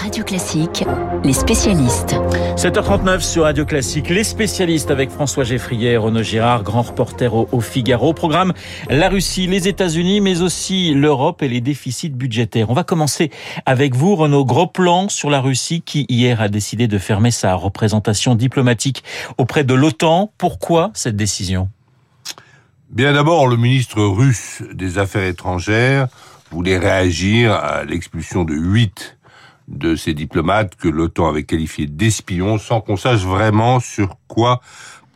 Radio Classique, les spécialistes. 7h39 sur Radio Classique, les spécialistes avec François Geffrier, Renaud Girard, grand reporter au, Figaro. programme, la Russie, les États-Unis, mais aussi l'Europe et les déficits budgétaires. On va commencer avec vous, Renaud. Gros plan sur la Russie qui hier a décidé de fermer sa représentation diplomatique auprès de l'OTAN. Pourquoi cette décision? Bien d'abord, le ministre russe des Affaires étrangères voulait réagir à l'expulsion de huit de ces diplomates que l'OTAN avait qualifiés d'espions sans qu'on sache vraiment sur quoi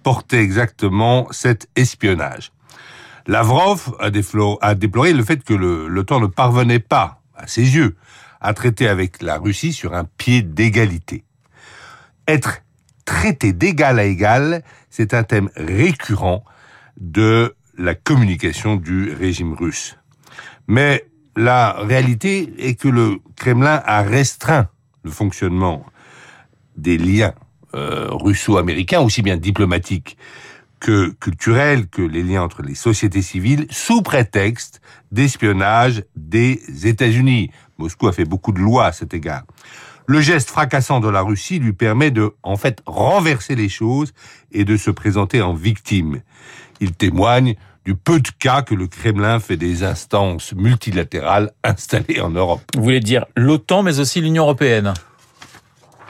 portait exactement cet espionnage. Lavrov a, déploré le fait que l'OTAN ne parvenait pas, à ses yeux, à traiter avec la Russie sur un pied d'égalité. Être traité d'égal à égal, c'est un thème récurrent de la communication du régime russe. Mais la réalité est que le Kremlin a restreint le fonctionnement des liens euh, russo-américains, aussi bien diplomatiques que culturels, que les liens entre les sociétés civiles, sous prétexte d'espionnage des États-Unis. Moscou a fait beaucoup de lois à cet égard. Le geste fracassant de la Russie lui permet de, en fait, renverser les choses et de se présenter en victime. Il témoigne du peu de cas que le Kremlin fait des instances multilatérales installées en Europe. Vous voulez dire l'OTAN, mais aussi l'Union européenne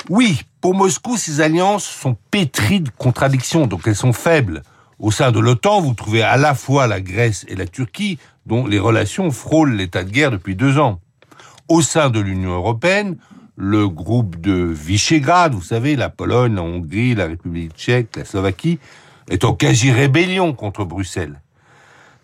Oui, pour Moscou, ces alliances sont pétries de contradictions, donc elles sont faibles. Au sein de l'OTAN, vous trouvez à la fois la Grèce et la Turquie, dont les relations frôlent l'état de guerre depuis deux ans. Au sein de l'Union européenne, le groupe de Visegrad, vous savez, la Pologne, la Hongrie, la République tchèque, la Slovaquie, est en quasi-rébellion contre Bruxelles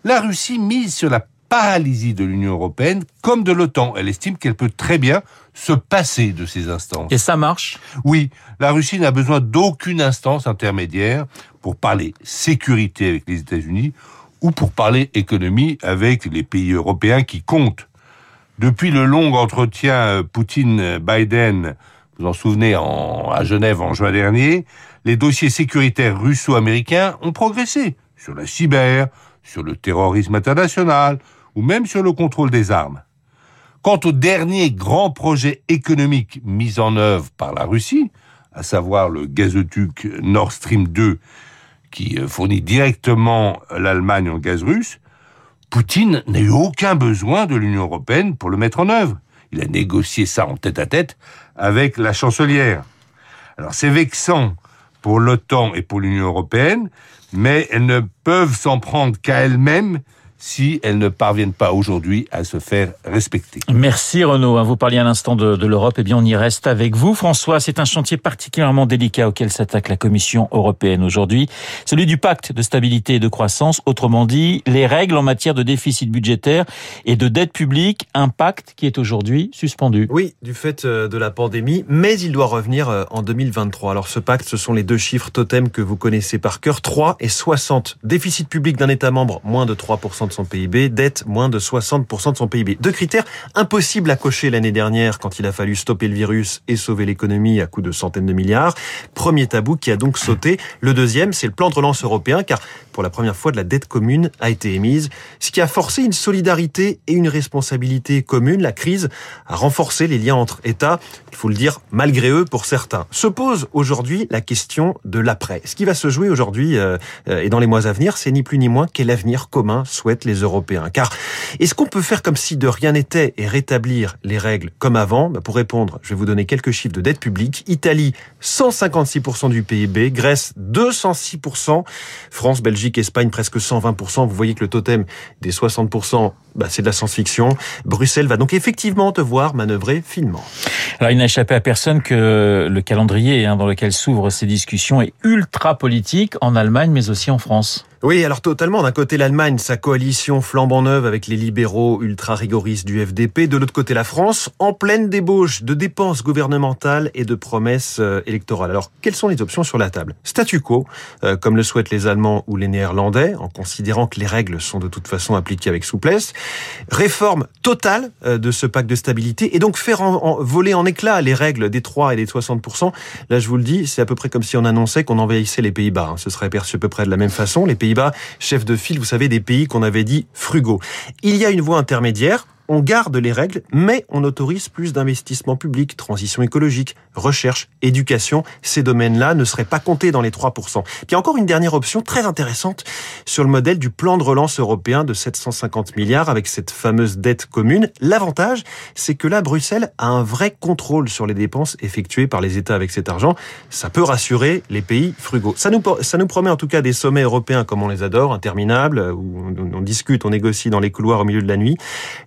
la Russie mise sur la paralysie de l'Union européenne comme de l'OTAN. Elle estime qu'elle peut très bien se passer de ces instances. Et ça marche? Oui, la Russie n'a besoin d'aucune instance intermédiaire pour parler sécurité avec les États-Unis ou pour parler économie avec les pays européens qui comptent. Depuis le long entretien euh, Poutine-Biden, vous en souvenez, à Genève en juin dernier, les dossiers sécuritaires russo-américains ont progressé sur la cyber, sur le terrorisme international ou même sur le contrôle des armes. Quant au dernier grand projet économique mis en œuvre par la Russie, à savoir le gazoduc Nord Stream 2, qui euh, fournit directement l'Allemagne en gaz russe, Poutine n'a eu aucun besoin de l'Union européenne pour le mettre en œuvre. Il a négocié ça en tête à tête avec la chancelière. Alors c'est vexant pour l'OTAN et pour l'Union européenne, mais elles ne peuvent s'en prendre qu'à elles-mêmes si elles ne parviennent pas aujourd'hui à se faire respecter. Merci Renaud. Vous parliez à l'instant de, de l'Europe. Eh bien, on y reste avec vous. François, c'est un chantier particulièrement délicat auquel s'attaque la Commission européenne aujourd'hui. Celui du pacte de stabilité et de croissance. Autrement dit, les règles en matière de déficit budgétaire et de dette publique. Un pacte qui est aujourd'hui suspendu. Oui, du fait euh, de la pandémie. Mais il doit revenir euh, en 2023. Alors, ce pacte, ce sont les deux chiffres totems que vous connaissez par cœur. 3 et 60. Déficit public d'un État membre, moins de 3% de son PIB, dette moins de 60% de son PIB. Deux critères impossibles à cocher l'année dernière quand il a fallu stopper le virus et sauver l'économie à coût de centaines de milliards. Premier tabou qui a donc sauté. Le deuxième, c'est le plan de relance européen, car pour la première fois, de la dette commune a été émise, ce qui a forcé une solidarité et une responsabilité commune. La crise a renforcé les liens entre États, il faut le dire, malgré eux pour certains. Se pose aujourd'hui la question de l'après. Ce qui va se jouer aujourd'hui euh, et dans les mois à venir, c'est ni plus ni moins quel avenir commun souhaite les Européens. Car est-ce qu'on peut faire comme si de rien n'était et rétablir les règles comme avant? Bah, Pour répondre, je vais vous donner quelques chiffres de dette publique. Italie, 156% du PIB. Grèce, 206%. France, Belgique, Espagne, presque 120%. Vous voyez que le totem des 60%, bah, c'est de la science-fiction. Bruxelles va donc effectivement devoir manœuvrer finement. Alors, il n'a échappé à personne que le calendrier hein, dans lequel s'ouvrent ces discussions est ultra politique en Allemagne, mais aussi en France. Oui, alors totalement. D'un côté, l'Allemagne, sa coalition flambant neuve avec les libéraux ultra rigoristes du FDP. De l'autre côté, la France, en pleine débauche de dépenses gouvernementales et de promesses euh, électorales. Alors, quelles sont les options sur la table? Statu quo, euh, comme le souhaitent les Allemands ou les Néerlandais, en considérant que les règles sont de toute façon appliquées avec souplesse. Réforme totale euh, de ce pacte de stabilité et donc faire voler en éclats les règles des 3 et des 60%. Là, je vous le dis, c'est à peu près comme si on annonçait qu'on envahissait les Pays-Bas. Hein. Ce serait perçu à peu près de la même façon. Chef de file, vous savez, des pays qu'on avait dit frugaux. Il y a une voie intermédiaire on garde les règles, mais on autorise plus d'investissements publics, transition écologique, recherche, éducation. Ces domaines-là ne seraient pas comptés dans les 3%. Puis encore une dernière option très intéressante sur le modèle du plan de relance européen de 750 milliards avec cette fameuse dette commune. L'avantage, c'est que là, Bruxelles a un vrai contrôle sur les dépenses effectuées par les États avec cet argent. Ça peut rassurer les pays frugaux. Ça nous, ça nous promet en tout cas des sommets européens comme on les adore, interminables, où on, on discute, on négocie dans les couloirs au milieu de la nuit.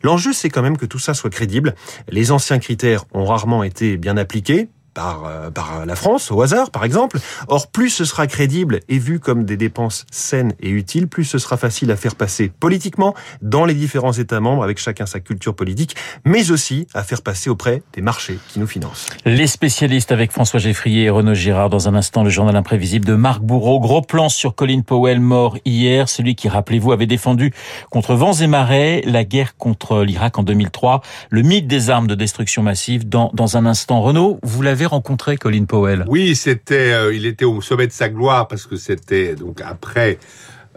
L'enjeu, c'est quand même que tout ça soit crédible. Les anciens critères ont rarement été bien appliqués par, euh, par la France, au hasard, par exemple. Or, plus ce sera crédible et vu comme des dépenses saines et utiles, plus ce sera facile à faire passer politiquement dans les différents États membres, avec chacun sa culture politique, mais aussi à faire passer auprès des marchés qui nous financent. Les spécialistes avec François Geffrier et Renaud Girard. Dans un instant, le journal imprévisible de Marc Bourreau. Gros plan sur Colin Powell, mort hier. Celui qui, rappelez-vous, avait défendu contre vents et marais la guerre contre l'Irak en 2003. Le mythe des armes de destruction massive dans, dans un instant. Renaud, vous l'avez rencontré Colin Powell Oui, c'était, euh, il était au sommet de sa gloire parce que c'était donc après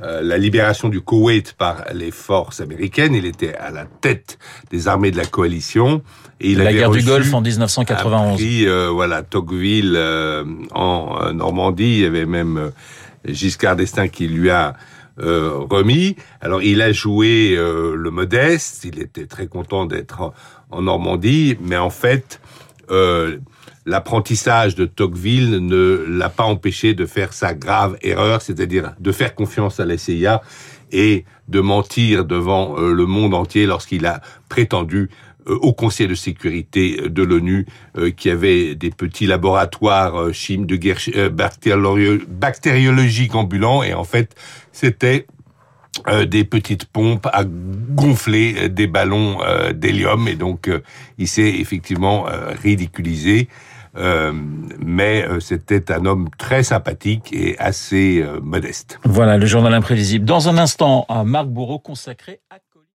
euh, la libération du Koweït par les forces américaines. Il était à la tête des armées de la coalition. Et il la guerre du Golfe en 1991. Prix, euh, voilà, Tocqueville euh, en Normandie. Il y avait même Giscard d'Estaing qui lui a remis. Alors il a joué le modeste. Il était très content d'être en, en, Normandie, mais en fait l'apprentissage de Tocqueville ne l'a pas empêché de faire sa grave erreur, c'est-à-dire de faire confiance à la CIA et de mentir devant euh, le monde entier lorsqu'il a prétendu euh, au Conseil de sécurité de l'ONU euh, qui avait des petits laboratoires de guerre bactériologiques ambulants. Et en fait c'était des petites pompes à gonfler des ballons d'hélium et donc il s'est effectivement ridiculisé euh, mais euh, c'était un homme très sympathique et assez euh, modeste. Voilà, le journal imprévisible. Dans un instant, un Marc Bourreau consacré à